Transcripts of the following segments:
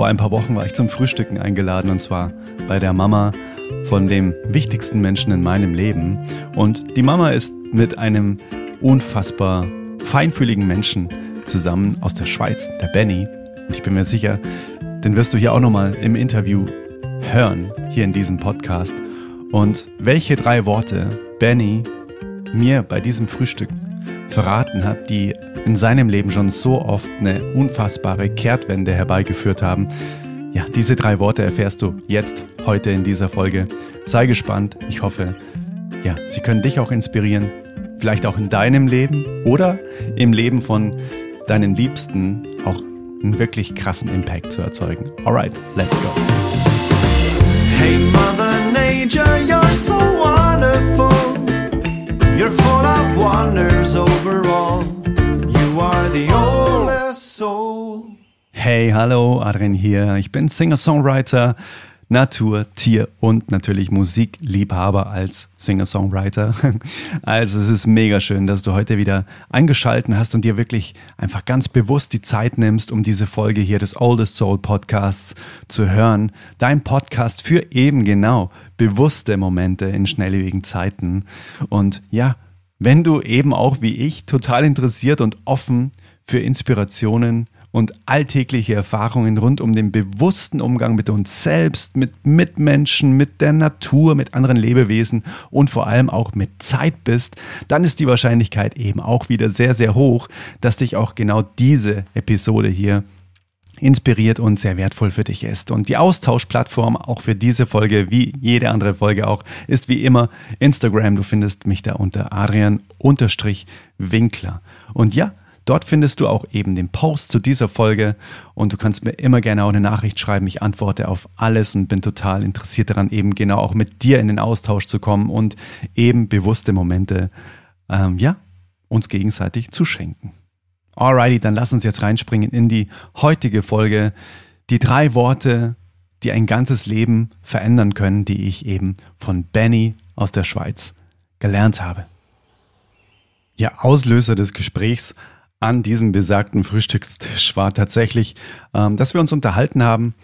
vor ein paar Wochen war ich zum Frühstücken eingeladen und zwar bei der Mama von dem wichtigsten Menschen in meinem Leben. Und die Mama ist mit einem unfassbar feinfühligen Menschen zusammen aus der Schweiz, der Benny. Und ich bin mir sicher, den wirst du hier auch nochmal im Interview hören, hier in diesem Podcast. Und welche drei Worte Benny mir bei diesem Frühstück verraten hat, die in seinem Leben schon so oft eine unfassbare Kehrtwende herbeigeführt haben. Ja, diese drei Worte erfährst du jetzt, heute in dieser Folge. Sei gespannt. Ich hoffe, ja, sie können dich auch inspirieren. Vielleicht auch in deinem Leben oder im Leben von deinen Liebsten auch einen wirklich krassen Impact zu erzeugen. Alright, let's go. Hey Mother Nature. You're full of wonders overall. You are the oldest soul. Hey, hallo, Adrian hier. Ich bin Singer-Songwriter Natur, Tier und natürlich Musikliebhaber als Singer-Songwriter. Also es ist mega schön, dass du heute wieder eingeschalten hast und dir wirklich einfach ganz bewusst die Zeit nimmst, um diese Folge hier des Oldest Soul Podcasts zu hören. Dein Podcast für eben genau bewusste Momente in schnelllebigen Zeiten. Und ja, wenn du eben auch wie ich total interessiert und offen für Inspirationen und alltägliche Erfahrungen rund um den bewussten Umgang mit uns selbst, mit Mitmenschen, mit der Natur, mit anderen Lebewesen und vor allem auch mit Zeit bist, dann ist die Wahrscheinlichkeit eben auch wieder sehr, sehr hoch, dass dich auch genau diese Episode hier inspiriert und sehr wertvoll für dich ist. Und die Austauschplattform auch für diese Folge, wie jede andere Folge auch, ist wie immer Instagram. Du findest mich da unter Adrian-Winkler. Und ja, Dort findest du auch eben den Post zu dieser Folge und du kannst mir immer gerne auch eine Nachricht schreiben. Ich antworte auf alles und bin total interessiert daran, eben genau auch mit dir in den Austausch zu kommen und eben bewusste Momente, ähm, ja, uns gegenseitig zu schenken. Alrighty, dann lass uns jetzt reinspringen in die heutige Folge. Die drei Worte, die ein ganzes Leben verändern können, die ich eben von Benny aus der Schweiz gelernt habe. Ja, Auslöser des Gesprächs an diesem besagten Frühstückstisch war tatsächlich, ähm, dass wir uns unterhalten haben,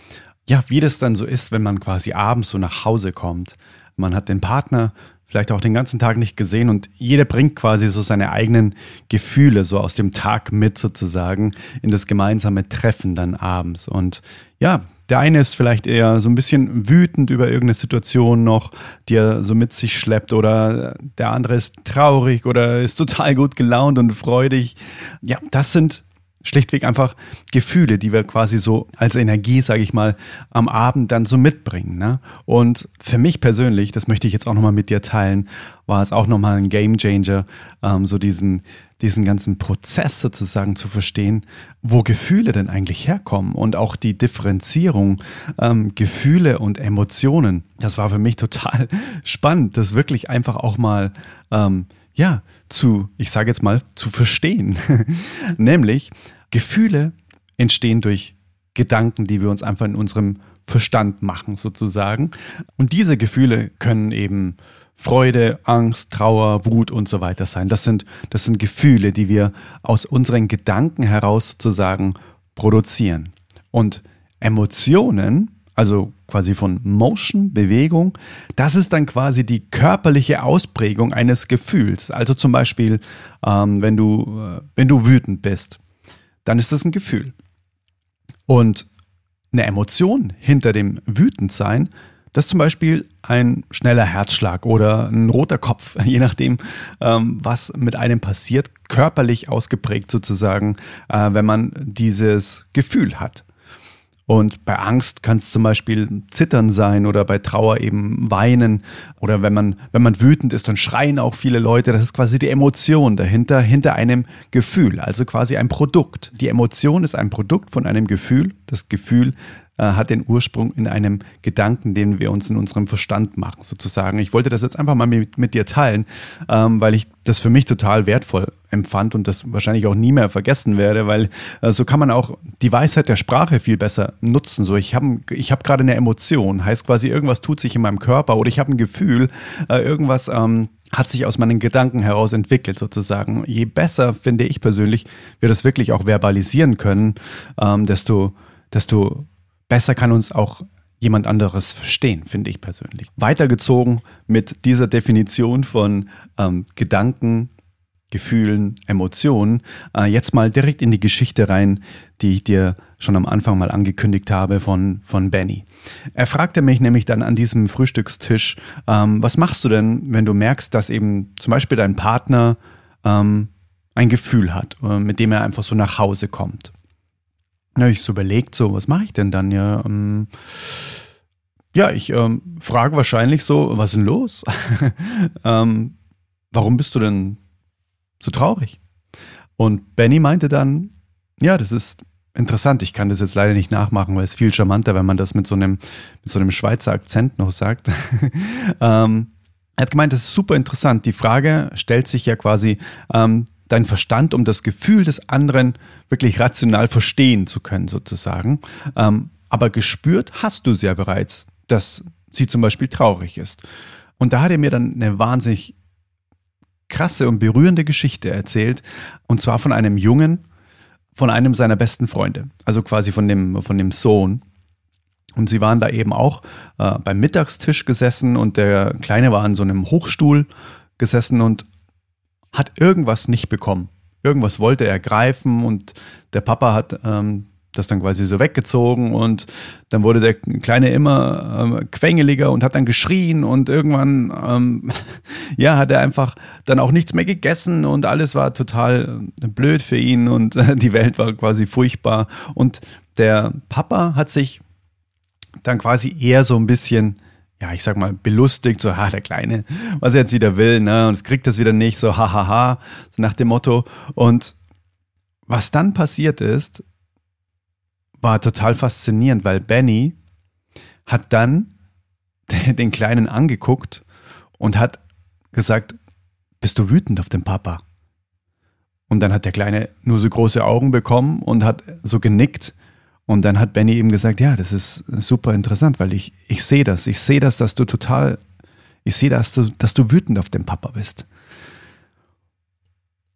ja, wie das dann so ist, wenn man quasi abends so nach Hause kommt. Man hat den Partner vielleicht auch den ganzen Tag nicht gesehen und jeder bringt quasi so seine eigenen Gefühle so aus dem Tag mit sozusagen in das gemeinsame Treffen dann abends. Und ja, der eine ist vielleicht eher so ein bisschen wütend über irgendeine Situation noch, die er so mit sich schleppt, oder der andere ist traurig oder ist total gut gelaunt und freudig. Ja, das sind schlichtweg einfach Gefühle, die wir quasi so als Energie, sage ich mal, am Abend dann so mitbringen. Ne? Und für mich persönlich, das möchte ich jetzt auch nochmal mit dir teilen, war es auch nochmal ein Game Changer, ähm, so diesen, diesen ganzen Prozess sozusagen zu verstehen, wo Gefühle denn eigentlich herkommen und auch die Differenzierung ähm, Gefühle und Emotionen. Das war für mich total spannend, das wirklich einfach auch mal ähm, ja, zu, ich sage jetzt mal, zu verstehen. Nämlich, Gefühle entstehen durch Gedanken, die wir uns einfach in unserem Verstand machen, sozusagen. Und diese Gefühle können eben Freude, Angst, Trauer, Wut und so weiter sein. Das sind, das sind Gefühle, die wir aus unseren Gedanken heraus sozusagen produzieren. Und Emotionen also quasi von Motion, Bewegung, das ist dann quasi die körperliche Ausprägung eines Gefühls. Also zum Beispiel, ähm, wenn, du, äh, wenn du wütend bist, dann ist das ein Gefühl. Und eine Emotion hinter dem Wütendsein, das ist zum Beispiel ein schneller Herzschlag oder ein roter Kopf, je nachdem, ähm, was mit einem passiert, körperlich ausgeprägt sozusagen, äh, wenn man dieses Gefühl hat. Und bei Angst kann es zum Beispiel Zittern sein oder bei Trauer eben Weinen. Oder wenn man, wenn man wütend ist, dann schreien auch viele Leute. Das ist quasi die Emotion dahinter, hinter einem Gefühl. Also quasi ein Produkt. Die Emotion ist ein Produkt von einem Gefühl. Das Gefühl hat den Ursprung in einem Gedanken, den wir uns in unserem Verstand machen, sozusagen. Ich wollte das jetzt einfach mal mit, mit dir teilen, ähm, weil ich das für mich total wertvoll empfand und das wahrscheinlich auch nie mehr vergessen werde, weil äh, so kann man auch die Weisheit der Sprache viel besser nutzen. So, ich habe ich hab gerade eine Emotion, heißt quasi, irgendwas tut sich in meinem Körper oder ich habe ein Gefühl, äh, irgendwas ähm, hat sich aus meinen Gedanken heraus entwickelt, sozusagen. Je besser, finde ich persönlich, wir das wirklich auch verbalisieren können, ähm, desto, desto besser kann uns auch jemand anderes verstehen, finde ich persönlich. Weitergezogen mit dieser Definition von ähm, Gedanken, Gefühlen, Emotionen, äh, jetzt mal direkt in die Geschichte rein, die ich dir schon am Anfang mal angekündigt habe von, von Benny. Er fragte mich nämlich dann an diesem Frühstückstisch, ähm, was machst du denn, wenn du merkst, dass eben zum Beispiel dein Partner ähm, ein Gefühl hat, äh, mit dem er einfach so nach Hause kommt. Habe ich so überlegt, so, was mache ich denn dann? Ja, ähm, ja ich ähm, frage wahrscheinlich so, was ist denn los? ähm, warum bist du denn so traurig? Und Benny meinte dann, ja, das ist interessant. Ich kann das jetzt leider nicht nachmachen, weil es viel charmanter, wenn man das mit so einem, mit so einem Schweizer Akzent noch sagt. ähm, er hat gemeint, das ist super interessant. Die Frage stellt sich ja quasi, ähm, dein Verstand, um das Gefühl des anderen wirklich rational verstehen zu können, sozusagen. Ähm, aber gespürt hast du sie ja bereits, dass sie zum Beispiel traurig ist. Und da hat er mir dann eine wahnsinnig krasse und berührende Geschichte erzählt. Und zwar von einem Jungen, von einem seiner besten Freunde. Also quasi von dem, von dem Sohn. Und sie waren da eben auch äh, beim Mittagstisch gesessen und der Kleine war an so einem Hochstuhl gesessen und hat irgendwas nicht bekommen. Irgendwas wollte er greifen und der Papa hat ähm, das dann quasi so weggezogen und dann wurde der Kleine immer ähm, quengeliger und hat dann geschrien und irgendwann, ähm, ja, hat er einfach dann auch nichts mehr gegessen und alles war total äh, blöd für ihn und äh, die Welt war quasi furchtbar und der Papa hat sich dann quasi eher so ein bisschen ja, ich sag mal, belustigt, so, ha, der Kleine, was er jetzt wieder will, ne, und es kriegt das wieder nicht, so, ha, ha, ha, so nach dem Motto. Und was dann passiert ist, war total faszinierend, weil Benny hat dann den Kleinen angeguckt und hat gesagt, bist du wütend auf den Papa? Und dann hat der Kleine nur so große Augen bekommen und hat so genickt und dann hat Benny eben gesagt, ja, das ist super interessant, weil ich, ich sehe das. Ich sehe das, dass du total, ich sehe das, dass du, wütend auf den Papa bist.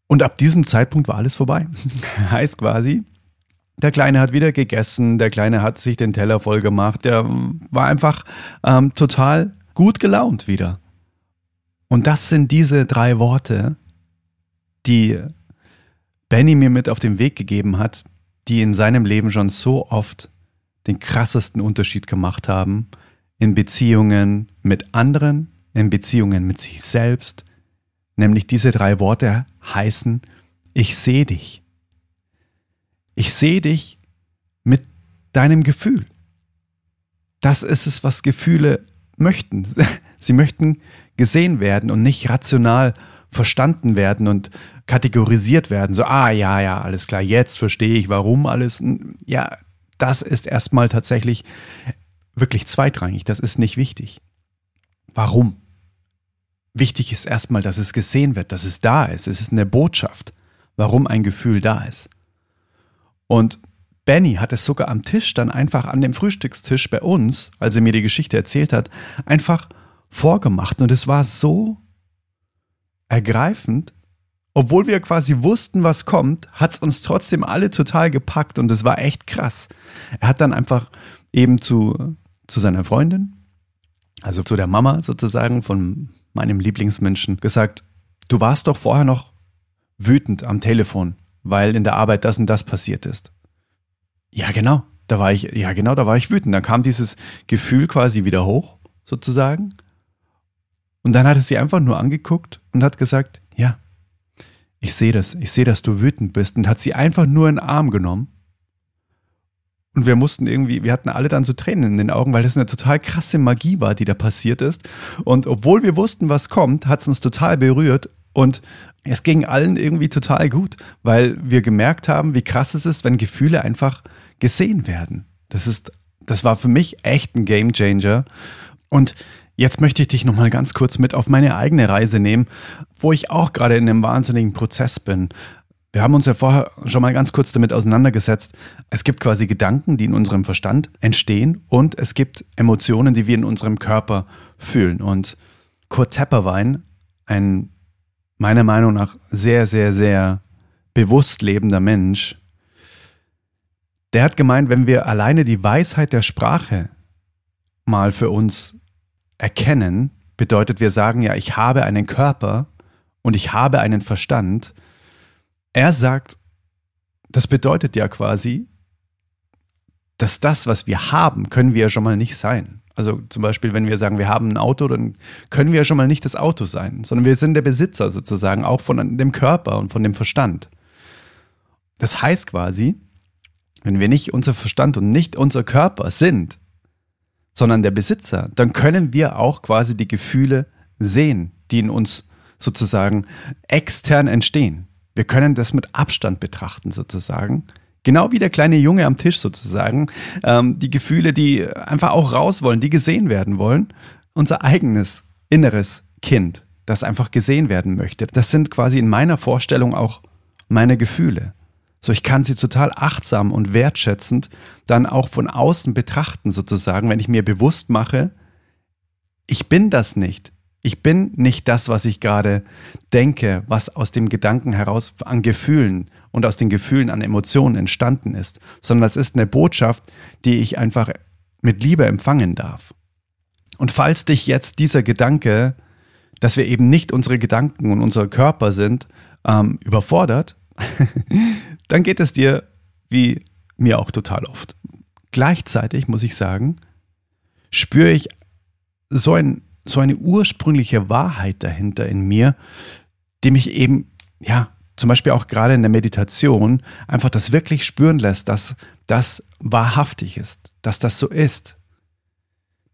Und ab diesem Zeitpunkt war alles vorbei. heißt quasi, der Kleine hat wieder gegessen, der Kleine hat sich den Teller voll gemacht, der war einfach ähm, total gut gelaunt wieder. Und das sind diese drei Worte, die Benny mir mit auf den Weg gegeben hat, die in seinem Leben schon so oft den krassesten Unterschied gemacht haben in Beziehungen mit anderen, in Beziehungen mit sich selbst. Nämlich diese drei Worte heißen, ich sehe dich. Ich sehe dich mit deinem Gefühl. Das ist es, was Gefühle möchten. Sie möchten gesehen werden und nicht rational verstanden werden und kategorisiert werden. So, ah ja, ja, alles klar, jetzt verstehe ich, warum alles. Ja, das ist erstmal tatsächlich wirklich zweitrangig. Das ist nicht wichtig. Warum? Wichtig ist erstmal, dass es gesehen wird, dass es da ist. Es ist eine Botschaft, warum ein Gefühl da ist. Und Benny hat es sogar am Tisch dann einfach an dem Frühstückstisch bei uns, als er mir die Geschichte erzählt hat, einfach vorgemacht. Und es war so ergreifend. Obwohl wir quasi wussten, was kommt, hat es uns trotzdem alle total gepackt und es war echt krass. Er hat dann einfach eben zu, zu seiner Freundin, also zu der Mama sozusagen von meinem Lieblingsmenschen, gesagt, du warst doch vorher noch wütend am Telefon, weil in der Arbeit das und das passiert ist. Ja, genau. Da war ich, ja, genau, da war ich wütend. Dann kam dieses Gefühl quasi wieder hoch, sozusagen. Und dann hat er sie einfach nur angeguckt und hat gesagt, ja, ich sehe das, ich sehe, dass du wütend bist und hat sie einfach nur in den Arm genommen. Und wir mussten irgendwie, wir hatten alle dann so Tränen in den Augen, weil das eine total krasse Magie war, die da passiert ist. Und obwohl wir wussten, was kommt, hat es uns total berührt und es ging allen irgendwie total gut, weil wir gemerkt haben, wie krass es ist, wenn Gefühle einfach gesehen werden. Das ist, das war für mich echt ein Game Changer. Und Jetzt möchte ich dich nochmal ganz kurz mit auf meine eigene Reise nehmen, wo ich auch gerade in einem wahnsinnigen Prozess bin. Wir haben uns ja vorher schon mal ganz kurz damit auseinandergesetzt. Es gibt quasi Gedanken, die in unserem Verstand entstehen und es gibt Emotionen, die wir in unserem Körper fühlen. Und Kurt Tepperwein, ein meiner Meinung nach sehr, sehr, sehr bewusst lebender Mensch, Der hat gemeint, wenn wir alleine die Weisheit der Sprache mal für uns erkennen, bedeutet, wir sagen ja, ich habe einen Körper und ich habe einen Verstand. Er sagt, das bedeutet ja quasi, dass das, was wir haben, können wir ja schon mal nicht sein. Also zum Beispiel, wenn wir sagen, wir haben ein Auto, dann können wir ja schon mal nicht das Auto sein, sondern wir sind der Besitzer sozusagen auch von dem Körper und von dem Verstand. Das heißt quasi, wenn wir nicht unser Verstand und nicht unser Körper sind, sondern der Besitzer, dann können wir auch quasi die Gefühle sehen, die in uns sozusagen extern entstehen. Wir können das mit Abstand betrachten sozusagen. Genau wie der kleine Junge am Tisch sozusagen. Ähm, die Gefühle, die einfach auch raus wollen, die gesehen werden wollen. Unser eigenes inneres Kind, das einfach gesehen werden möchte. Das sind quasi in meiner Vorstellung auch meine Gefühle. So, ich kann sie total achtsam und wertschätzend dann auch von außen betrachten, sozusagen, wenn ich mir bewusst mache, ich bin das nicht. Ich bin nicht das, was ich gerade denke, was aus dem Gedanken heraus an Gefühlen und aus den Gefühlen an Emotionen entstanden ist, sondern das ist eine Botschaft, die ich einfach mit Liebe empfangen darf. Und falls dich jetzt dieser Gedanke, dass wir eben nicht unsere Gedanken und unser Körper sind, ähm, überfordert, dann geht es dir wie mir auch total oft. Gleichzeitig muss ich sagen, spüre ich so, ein, so eine ursprüngliche Wahrheit dahinter in mir, die mich eben, ja, zum Beispiel auch gerade in der Meditation einfach das wirklich spüren lässt, dass das wahrhaftig ist, dass das so ist,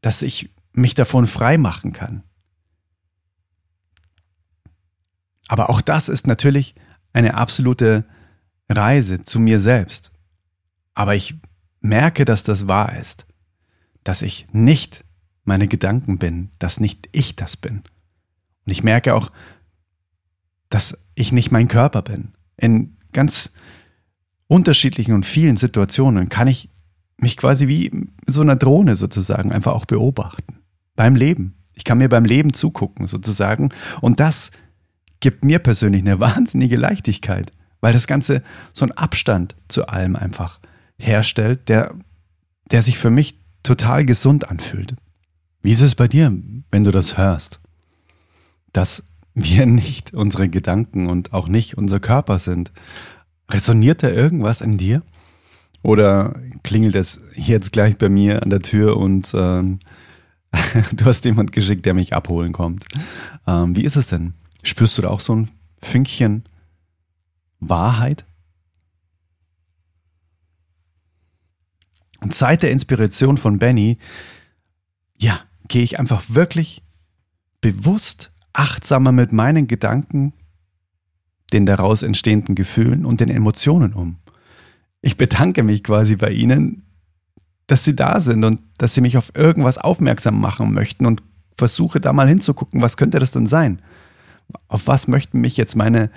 dass ich mich davon frei machen kann. Aber auch das ist natürlich eine absolute Reise zu mir selbst. Aber ich merke, dass das wahr ist, dass ich nicht meine Gedanken bin, dass nicht ich das bin. Und ich merke auch, dass ich nicht mein Körper bin. In ganz unterschiedlichen und vielen Situationen kann ich mich quasi wie so einer Drohne sozusagen einfach auch beobachten. Beim Leben. Ich kann mir beim Leben zugucken sozusagen. Und das gibt mir persönlich eine wahnsinnige Leichtigkeit weil das Ganze so einen Abstand zu allem einfach herstellt, der, der sich für mich total gesund anfühlt. Wie ist es bei dir, wenn du das hörst? Dass wir nicht unsere Gedanken und auch nicht unser Körper sind. Resoniert da irgendwas in dir? Oder klingelt es jetzt gleich bei mir an der Tür und äh, du hast jemand geschickt, der mich abholen kommt? Ähm, wie ist es denn? Spürst du da auch so ein Fünkchen Wahrheit? Und seit der Inspiration von Benny, ja, gehe ich einfach wirklich bewusst achtsamer mit meinen Gedanken, den daraus entstehenden Gefühlen und den Emotionen um. Ich bedanke mich quasi bei Ihnen, dass Sie da sind und dass Sie mich auf irgendwas aufmerksam machen möchten und versuche da mal hinzugucken, was könnte das denn sein? Auf was möchten mich jetzt meine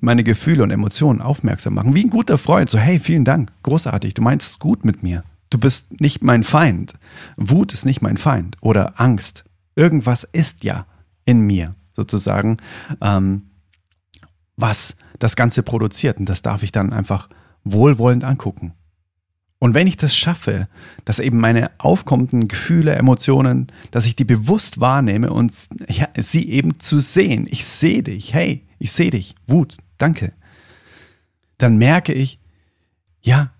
meine Gefühle und Emotionen aufmerksam machen. Wie ein guter Freund. So, hey, vielen Dank, großartig, du meinst es gut mit mir. Du bist nicht mein Feind. Wut ist nicht mein Feind. Oder Angst. Irgendwas ist ja in mir, sozusagen, ähm, was das Ganze produziert. Und das darf ich dann einfach wohlwollend angucken. Und wenn ich das schaffe, dass eben meine aufkommenden Gefühle, Emotionen, dass ich die bewusst wahrnehme und ja, sie eben zu sehen, ich sehe dich, hey, ich sehe dich, Wut, danke, dann merke ich, ja,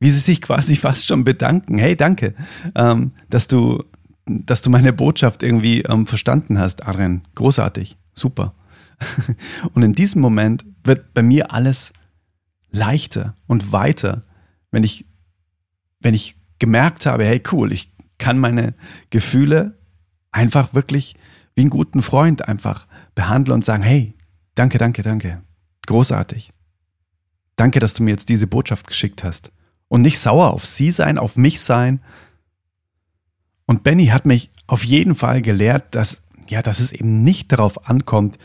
wie sie sich quasi fast schon bedanken. Hey, danke, ähm, dass du, dass du meine Botschaft irgendwie ähm, verstanden hast, Adrian. Großartig, super. und in diesem Moment wird bei mir alles leichter und weiter, wenn ich, wenn ich gemerkt habe, hey, cool, ich kann meine Gefühle einfach wirklich wie einen guten Freund einfach behandeln und sagen, hey, danke, danke, danke. Großartig. Danke, dass du mir jetzt diese Botschaft geschickt hast. Und nicht sauer auf sie sein, auf mich sein. Und Benny hat mich auf jeden Fall gelehrt, dass, ja, dass es eben nicht darauf ankommt,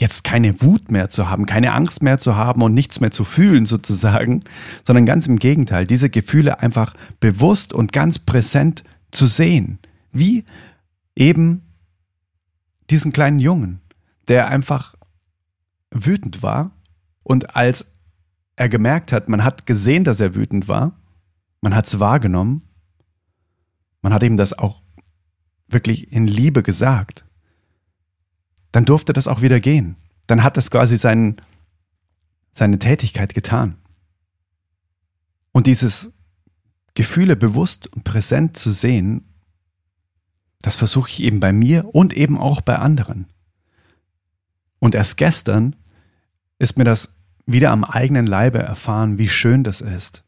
jetzt keine Wut mehr zu haben, keine Angst mehr zu haben und nichts mehr zu fühlen sozusagen, sondern ganz im Gegenteil, diese Gefühle einfach bewusst und ganz präsent zu sehen. Wie eben diesen kleinen Jungen, der einfach wütend war und als er gemerkt hat, man hat gesehen, dass er wütend war, man hat es wahrgenommen, man hat ihm das auch wirklich in Liebe gesagt, dann durfte das auch wieder gehen. Dann hat das quasi sein, seine Tätigkeit getan. Und dieses Gefühle bewusst und präsent zu sehen, das versuche ich eben bei mir und eben auch bei anderen. Und erst gestern ist mir das wieder am eigenen Leibe erfahren, wie schön das ist,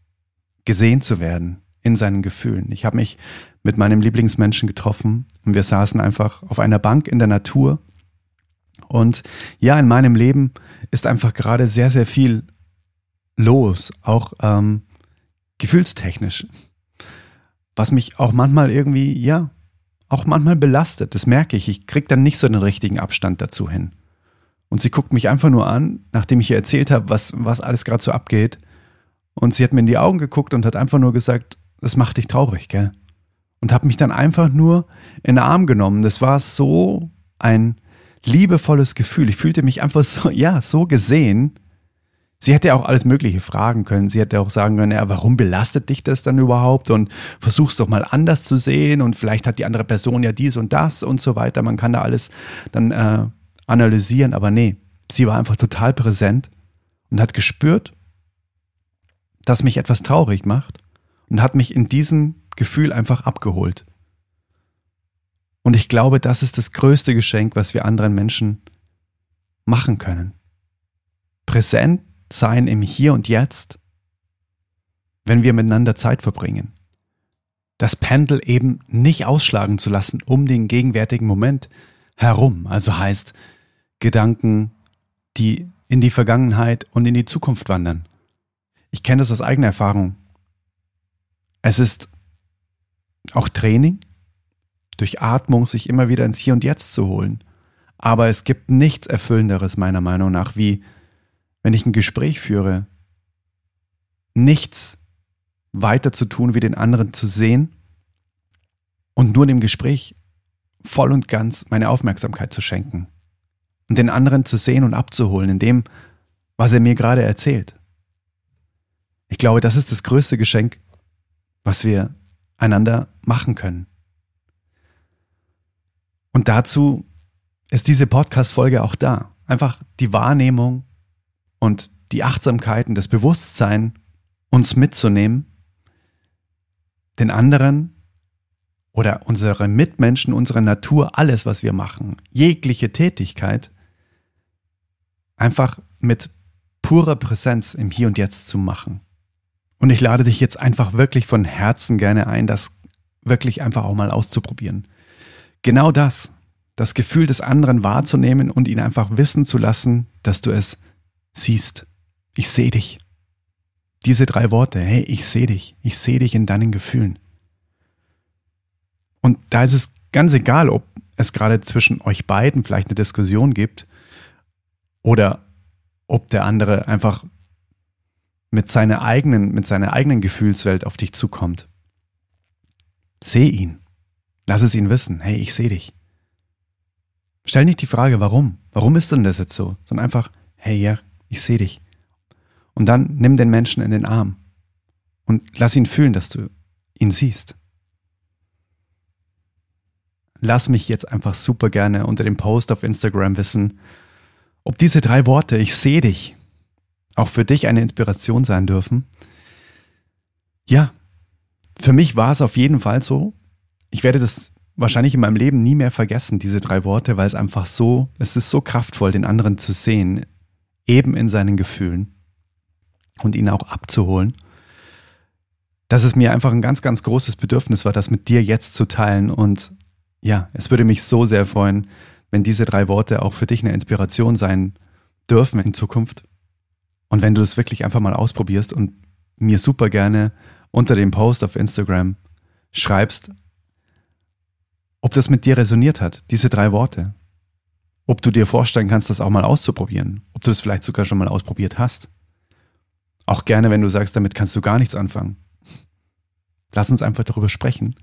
gesehen zu werden in seinen Gefühlen. Ich habe mich mit meinem Lieblingsmenschen getroffen und wir saßen einfach auf einer Bank in der Natur. Und ja, in meinem Leben ist einfach gerade sehr, sehr viel los, auch ähm, gefühlstechnisch. Was mich auch manchmal irgendwie, ja, auch manchmal belastet. Das merke ich. Ich kriege dann nicht so den richtigen Abstand dazu hin. Und sie guckt mich einfach nur an, nachdem ich ihr erzählt habe, was, was alles gerade so abgeht. Und sie hat mir in die Augen geguckt und hat einfach nur gesagt, das macht dich traurig, gell? Und hat mich dann einfach nur in den Arm genommen. Das war so ein liebevolles Gefühl. Ich fühlte mich einfach so, ja, so gesehen. Sie hätte auch alles Mögliche fragen können. Sie hätte auch sagen können, ja, warum belastet dich das dann überhaupt? Und versuch's doch mal anders zu sehen. Und vielleicht hat die andere Person ja dies und das und so weiter. Man kann da alles dann äh, analysieren, aber nee, sie war einfach total präsent und hat gespürt, dass mich etwas traurig macht und hat mich in diesem Gefühl einfach abgeholt. Und ich glaube, das ist das größte Geschenk, was wir anderen Menschen machen können. Präsent sein im Hier und Jetzt, wenn wir miteinander Zeit verbringen. Das Pendel eben nicht ausschlagen zu lassen um den gegenwärtigen Moment herum. Also heißt, Gedanken, die in die Vergangenheit und in die Zukunft wandern. Ich kenne das aus eigener Erfahrung. Es ist auch Training, durch Atmung sich immer wieder ins Hier und Jetzt zu holen. Aber es gibt nichts Erfüllenderes meiner Meinung nach, wie wenn ich ein Gespräch führe, nichts weiter zu tun, wie den anderen zu sehen und nur dem Gespräch voll und ganz meine Aufmerksamkeit zu schenken und den anderen zu sehen und abzuholen in dem, was er mir gerade erzählt. Ich glaube, das ist das größte Geschenk, was wir einander machen können. Und dazu ist diese Podcast-Folge auch da. Einfach die Wahrnehmung und die Achtsamkeiten, das Bewusstsein, uns mitzunehmen, den anderen oder unsere Mitmenschen, unsere Natur, alles, was wir machen, jegliche Tätigkeit, einfach mit purer Präsenz im Hier und Jetzt zu machen. Und ich lade dich jetzt einfach wirklich von Herzen gerne ein, das wirklich einfach auch mal auszuprobieren. Genau das, das Gefühl des anderen wahrzunehmen und ihn einfach wissen zu lassen, dass du es siehst. Ich sehe dich. Diese drei Worte, hey, ich sehe dich, ich sehe dich in deinen Gefühlen. Und da ist es ganz egal, ob es gerade zwischen euch beiden vielleicht eine Diskussion gibt oder ob der andere einfach mit seiner eigenen, mit seiner eigenen Gefühlswelt auf dich zukommt. Seh ihn. Lass es ihn wissen. Hey, ich sehe dich. Stell nicht die Frage, warum? Warum ist denn das jetzt so? Sondern einfach, hey, ja, ich sehe dich. Und dann nimm den Menschen in den Arm und lass ihn fühlen, dass du ihn siehst. Lass mich jetzt einfach super gerne unter dem Post auf Instagram wissen, ob diese drei Worte, ich sehe dich, auch für dich eine Inspiration sein dürfen. Ja, für mich war es auf jeden Fall so. Ich werde das wahrscheinlich in meinem Leben nie mehr vergessen, diese drei Worte, weil es einfach so, es ist so kraftvoll, den anderen zu sehen, eben in seinen Gefühlen und ihn auch abzuholen, dass es mir einfach ein ganz, ganz großes Bedürfnis war, das mit dir jetzt zu teilen. Und ja, es würde mich so sehr freuen, wenn diese drei Worte auch für dich eine Inspiration sein dürfen in Zukunft. Und wenn du das wirklich einfach mal ausprobierst und mir super gerne unter dem Post auf Instagram schreibst, ob das mit dir resoniert hat, diese drei Worte. Ob du dir vorstellen kannst, das auch mal auszuprobieren. Ob du das vielleicht sogar schon mal ausprobiert hast. Auch gerne, wenn du sagst, damit kannst du gar nichts anfangen. Lass uns einfach darüber sprechen.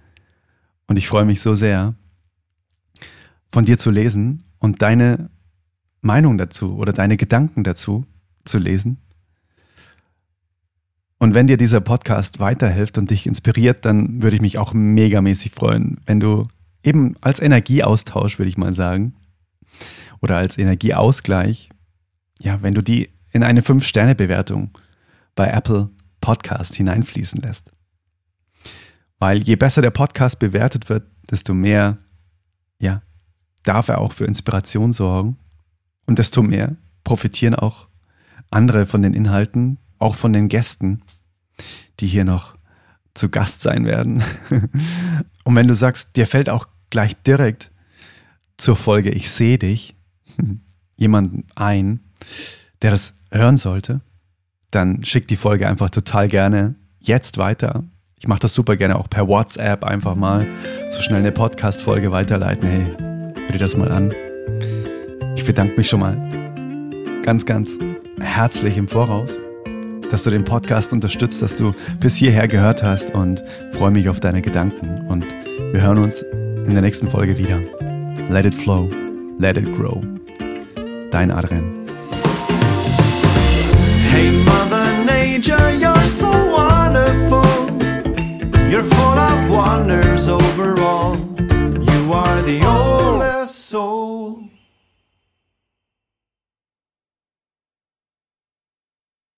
Und ich freue mich so sehr, von dir zu lesen und deine Meinung dazu oder deine Gedanken dazu zu lesen. Und wenn dir dieser Podcast weiterhilft und dich inspiriert, dann würde ich mich auch megamäßig freuen, wenn du eben als Energieaustausch, würde ich mal sagen, oder als Energieausgleich, ja, wenn du die in eine 5-Sterne-Bewertung bei Apple Podcast hineinfließen lässt. Weil je besser der Podcast bewertet wird, desto mehr, ja, darf er auch für Inspiration sorgen. Und desto mehr profitieren auch andere von den Inhalten, auch von den Gästen, die hier noch zu Gast sein werden. Und wenn du sagst, dir fällt auch gleich direkt zur Folge Ich sehe dich jemanden ein, der das hören sollte, dann schick die Folge einfach total gerne jetzt weiter. Ich mache das super gerne auch per WhatsApp einfach mal so schnell eine Podcast-Folge weiterleiten. Hey, hör dir das mal an. Ich bedanke mich schon mal ganz, ganz herzlich im Voraus, dass du den Podcast unterstützt, dass du bis hierher gehört hast und freue mich auf deine Gedanken. Und wir hören uns in der nächsten Folge wieder. Let it flow, let it grow. Dein Adrian. Hey Mother Nature, you're so wonderful. You're full of wonders overall. You are the only